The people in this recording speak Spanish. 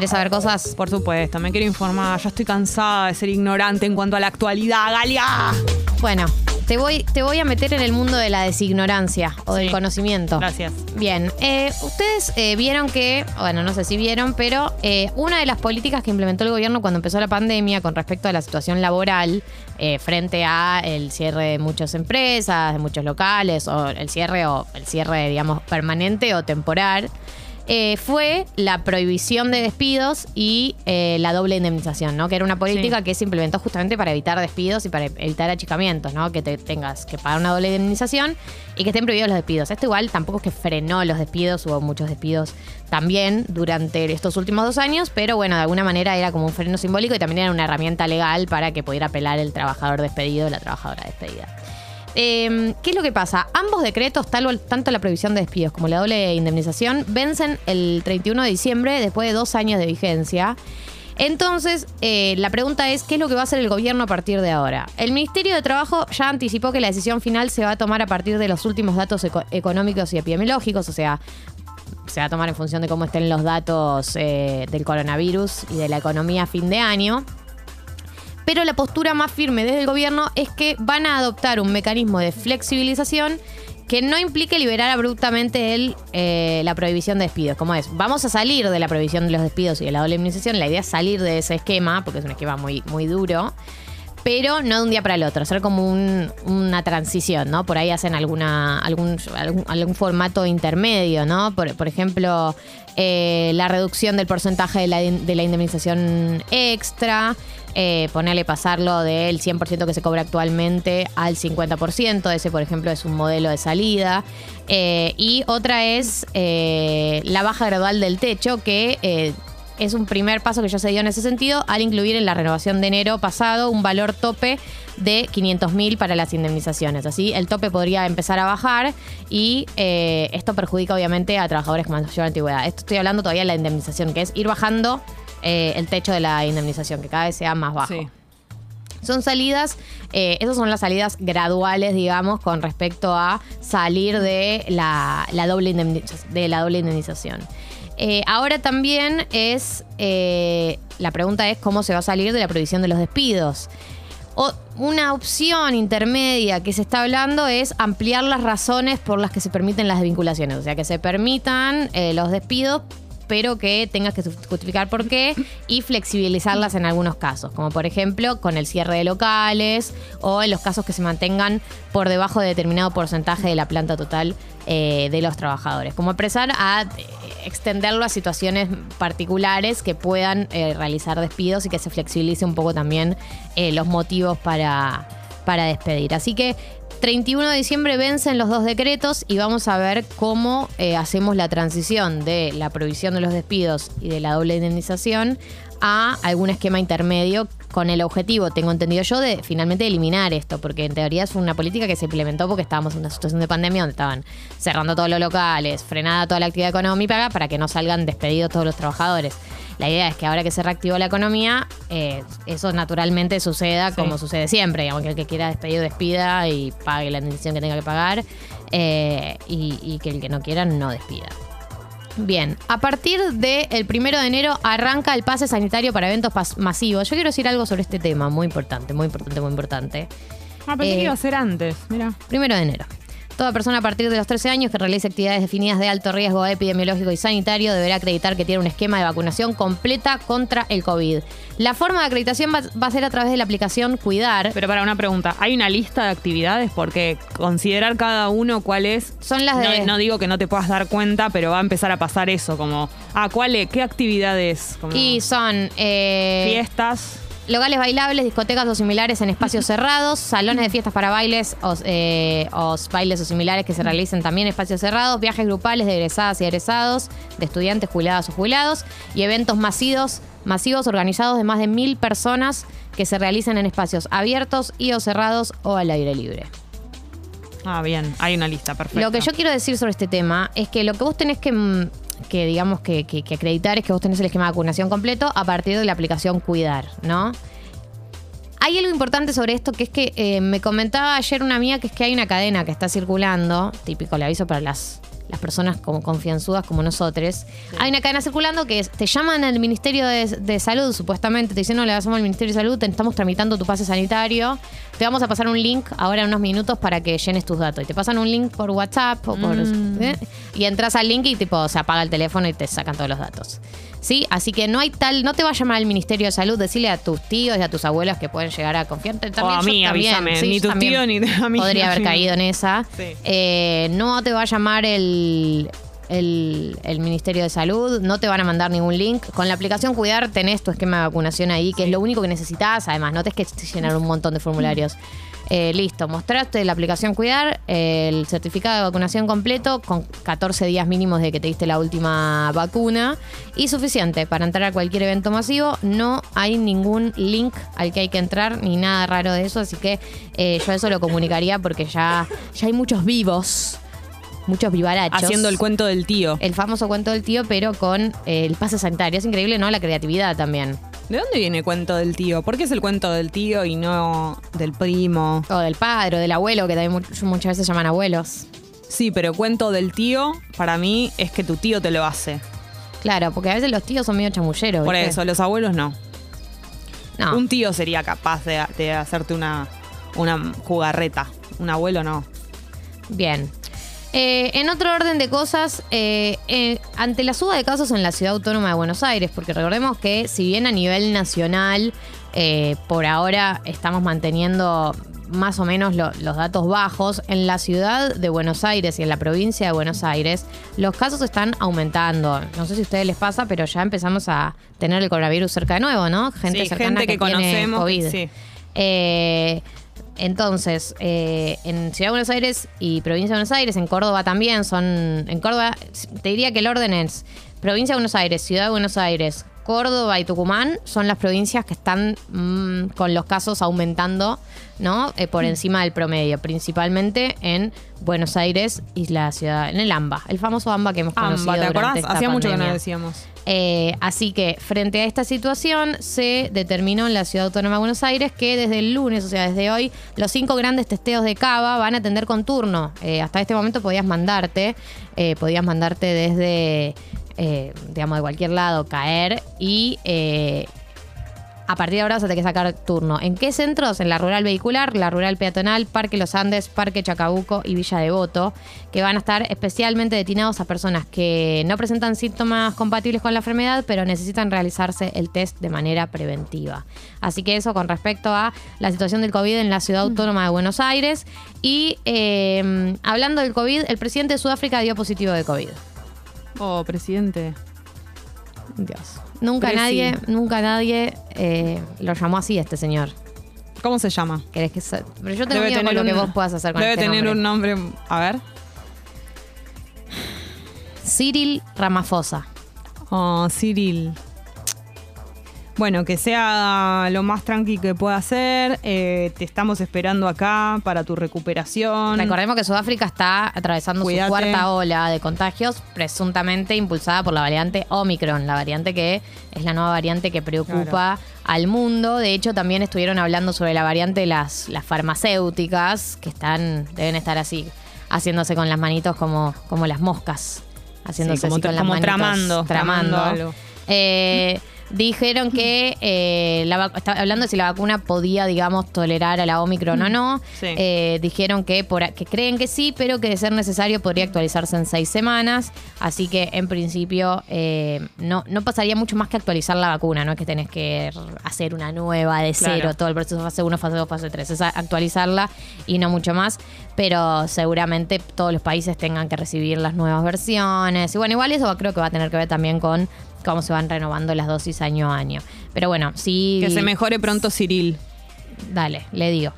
¿Querés saber cosas? Por supuesto, me quiero informar. Ya estoy cansada de ser ignorante en cuanto a la actualidad, Galia. Bueno, te voy, te voy a meter en el mundo de la designorancia o del Sí. conocimiento. Gracias. Bien, eh, ustedes eh, vieron que, bueno, no sé si vieron, pero eh, una de las políticas que implementó el gobierno cuando empezó la pandemia con respecto a la situación laboral eh, frente a el cierre de muchas empresas, de muchos locales, o el cierre o el cierre, digamos, permanente o temporal, eh, fue la prohibición de despidos y eh, la doble indemnización, ¿no? Que era una política Sí. que se implementó justamente para evitar despidos y para evitar achicamientos, ¿no? Que te tengas que pagar una doble indemnización y que estén prohibidos los despidos. Esto igual tampoco es que frenó los despidos, hubo muchos despidos también durante estos últimos dos años, pero bueno, de alguna manera era como un freno simbólico y también era una herramienta legal para que pudiera apelar el trabajador despedido o la trabajadora despedida. Eh, ¿Qué es lo que pasa? Ambos decretos, tanto la prohibición de despidos como la doble indemnización, vencen el 31 de diciembre después de dos años de vigencia. Entonces, eh, la pregunta es, ¿qué es lo que va a hacer el gobierno a partir de ahora? El Ministerio de Trabajo ya anticipó que la decisión final se va a tomar a partir de los últimos datos eco- económicos y epidemiológicos, o sea, se va a tomar en función de cómo estén los datos eh, del coronavirus y de la economía a fin de año. Pero la postura más firme desde el gobierno es que van a adoptar un mecanismo de flexibilización que no implique liberar abruptamente eh, la prohibición de despidos. Como es, vamos a salir de la prohibición de los despidos y de la doble indemnización. La idea es salir de ese esquema, porque es un esquema muy, muy duro pero no de un día para el otro, hacer como un- una transición, ¿no? Por ahí hacen alguna, algún, algún, formato intermedio, ¿no? Por, por ejemplo, eh, la reducción del porcentaje de la, de la indemnización extra, eh, ponerle pasarlo del 100% que se cobra actualmente al 50%, ese por ejemplo es un modelo de salida. Eh, y otra es eh, la baja gradual del techo, que es un primer paso que ya se dio en ese sentido al incluir en la renovación de enero pasado un valor tope de 500 mil para las indemnizaciones. Así el tope podría empezar a bajar y eh, esto perjudica obviamente a trabajadores con mayor antigüedad. Esto estoy hablando todavía de la indemnización, que es ir bajando eh, el techo de la indemnización, que cada vez sea más bajo. Sí. Son salidas, eh, esas son las salidas graduales, digamos, con respecto a salir de la, la doble, de la doble indemnización. Eh, ahora también es, eh, la pregunta es cómo se va a salir de la prohibición de los despidos. O- una opción intermedia que se está hablando es ampliar las razones por las que se permiten las desvinculaciones. O sea, que se permitan eh, los despidos, pero que tengas que justificar por qué y flexibilizarlas en algunos casos. Como por ejemplo con el cierre de locales o en los casos que se mantengan por debajo de determinado porcentaje de la planta total eh, de los trabajadores. Como empezar a eh, extenderlo a situaciones particulares que puedan eh, realizar despidos y que se flexibilice un poco también los motivos para, para despedir. Así que 31 de diciembre vencen los dos decretos y vamos a ver cómo eh, hacemos la transición de la prohibición de los despidos y de la doble indemnización a algún esquema intermedio con el objetivo, tengo entendido yo, de finalmente eliminar esto, porque en teoría es una política que se implementó porque estábamos en una situación de pandemia donde estaban cerrando todos los locales, frenada toda la actividad económica para que no salgan despedidos todos los trabajadores. La idea es que ahora que se reactivó la economía, eh, eso naturalmente suceda Sí. como sucede siempre, digamos que el que quiera despedir despida y pague la indemnización que tenga que pagar eh, y, y que el que no quiera no despida. Bien, a partir del primero de enero arranca el pase sanitario para eventos pas- masivos. Yo quiero decir algo sobre este tema, muy importante, muy importante, muy importante. Ah, pensé Eh, que iba a ser antes. Mira. Primero de enero. Toda persona a partir de los 13 años que realice actividades definidas de alto riesgo epidemiológico y sanitario deberá acreditar que tiene un esquema de vacunación completa contra el COVID. La forma de acreditación va, va a ser a través de la aplicación Cuidar. Pero para una pregunta, ¿hay una lista de actividades? Porque considerar cada uno cuál es. Son las de- No, no digo que no te puedas dar cuenta, pero va a empezar a pasar eso, como, ah, ¿cuál es? ¿Qué actividades? Como Y son eh, fiestas. Locales bailables, discotecas o similares en espacios cerrados, salones de fiestas para bailes o, eh, o bailes o similares que se realicen también en espacios cerrados, viajes grupales de egresadas y egresados, de estudiantes, jubiladas o jubilados, y eventos masivos, masivos organizados de más de mil personas que se realicen en espacios abiertos y o cerrados o al aire libre. Ah, bien, hay una lista, perfecto. Lo que yo quiero decir sobre este tema es que lo que vos tenés que, mm, que digamos, que, que- acreditar es que vos tenés el esquema de vacunación completo a partir de la aplicación Cuidar, ¿no? Hay algo importante sobre esto que es que eh, me comentaba ayer una amiga que es que hay una cadena que está circulando, típico le aviso para las las personas como confianzudas como nosotros. Hay una cadena circulando que es, te llaman al Ministerio de, de Salud, supuestamente, te dicen, no, le pasamos al Ministerio de Salud, te estamos tramitando tu pase sanitario, te vamos a pasar un link ahora en unos minutos para que llenes tus datos. Y te pasan un link por WhatsApp o por... ¿eh? Y entras al link y tipo se apaga el teléfono y te sacan todos los datos. ¿Sí? Así que no hay tal, no te va a llamar al Ministerio de Salud, decirle a tus tíos y a tus abuelos que pueden llegar a confiar. También, O a yo mí, también, avísame. sí, Ni tus también tíos ni a mí. Podría haber caído en esa. Sí. Eh, no te va a llamar el, el, el Ministerio de Salud, no te van a mandar ningún link. Con la aplicación Cuidar tenés tu esquema de vacunación ahí, que es lo único que necesitas. Además, no tenés que llenar un montón de formularios. Eh, listo, mostraste la aplicación Cuidar, el certificado de vacunación completo con 14 días mínimos de que te diste la última vacuna y suficiente para entrar a cualquier evento masivo. No hay ningún link al que hay que entrar ni nada raro de eso, así que eh, yo eso lo comunicaría porque ya, ya hay muchos vivos, muchos vivarachos. Haciendo el cuento del tío. El famoso cuento del tío, pero con eh, el pase sanitario. Es increíble, ¿no? La creatividad también. ¿De dónde viene el cuento del tío? ¿Por qué es el cuento del tío y no del primo? O del padre, o del abuelo, que también mu- muchas veces llaman abuelos. Sí, pero cuento del tío, para mí, es que tu tío te lo hace. Claro, porque a veces los tíos son medio chamulleros. Por ¿viste? eso, los abuelos no. No. Un tío sería capaz de, de hacerte una, una jugarreta. Un abuelo no. Bien. Eh, en otro orden de cosas, eh, eh, ante la suba de casos en la ciudad autónoma de Buenos Aires, porque recordemos que si bien a nivel nacional por ahora estamos manteniendo más o menos lo- los datos bajos, en la ciudad de Buenos Aires y en la provincia de Buenos Aires los casos están aumentando. No sé si a ustedes les pasa, pero ya empezamos a tener el coronavirus cerca de nuevo, ¿no? Gente Sí, cercana gente que tiene conocemos, COVID. sí. Entonces, eh, en Ciudad de Buenos Aires y Provincia de Buenos Aires, en Córdoba también son. En Córdoba, te diría que el orden es Provincia de Buenos Aires, Ciudad de Buenos Aires, Córdoba y Tucumán son las provincias que están mm, con los casos aumentando, ¿no? Eh, por encima del promedio, principalmente en Buenos Aires y la ciudad, en el AMBA, el famoso AMBA que hemos conocido. Amba, ¿te acordás? Hacía mucho que no decíamos. Eh, así que frente a esta situación se determinó en la Ciudad Autónoma de Buenos Aires que desde el lunes, o sea, desde hoy, los cinco grandes testeos de Cava van a atender con turno. Eh, hasta este momento podías mandarte, podías mandarte desde, eh, digamos, de cualquier lado, caer y... eh, a partir de ahora vas a tener que sacar turno. ¿En qué centros? En la rural vehicular, la rural peatonal, Parque Los Andes, Parque Chacabuco y Villa Devoto, que van a estar especialmente destinados a personas que no presentan síntomas compatibles con la enfermedad, pero necesitan realizarse el test de manera preventiva. Así que eso con respecto a la situación del COVID en la ciudad autónoma de Buenos Aires. Y eh, hablando del COVID, el presidente de Sudáfrica dio positivo de COVID. Oh, presidente. Dios. Nunca Presi. nadie, nunca nadie eh, lo llamó así este señor. ¿Cómo se llama? ¿Querés que Pero yo tengo miedo con lo que vos puedas hacer con Debe este tener nombre. un nombre. A ver. Cyril Ramaphosa. Oh, Cyril. Bueno, que sea lo más tranqui que pueda ser. Eh, te estamos esperando acá para tu recuperación. Recordemos que Sudáfrica está atravesando Cuídate. su cuarta ola de contagios, presuntamente impulsada por la variante Omicron, la variante que es la nueva variante que preocupa al mundo. De hecho, también estuvieron hablando sobre la variante de las, las farmacéuticas, que están, deben estar así, haciéndose con las manitos como, como las moscas. Haciéndose Sí, como así con las como manitos, tramando, tramando algo. Eh, dijeron que eh, la estaba hablando de si la vacuna podía, digamos, tolerar a la Omicron o no. Sí. Eh, dijeron que, por, que creen que sí, pero que de ser necesario podría actualizarse en seis semanas. Así que en principio eh, no, no pasaría mucho más que actualizar la vacuna, no es que tenés que hacer una nueva de cero, Claro. todo el proceso fase 1, fase 2, fase 3. Es actualizarla y no mucho más. Pero seguramente todos los países tengan que recibir las nuevas versiones. Y bueno, igual eso creo que va a tener que ver también con cómo se van renovando las dosis año a año. Pero bueno, sí. Que se mejore pronto Cyril. Dale, le digo.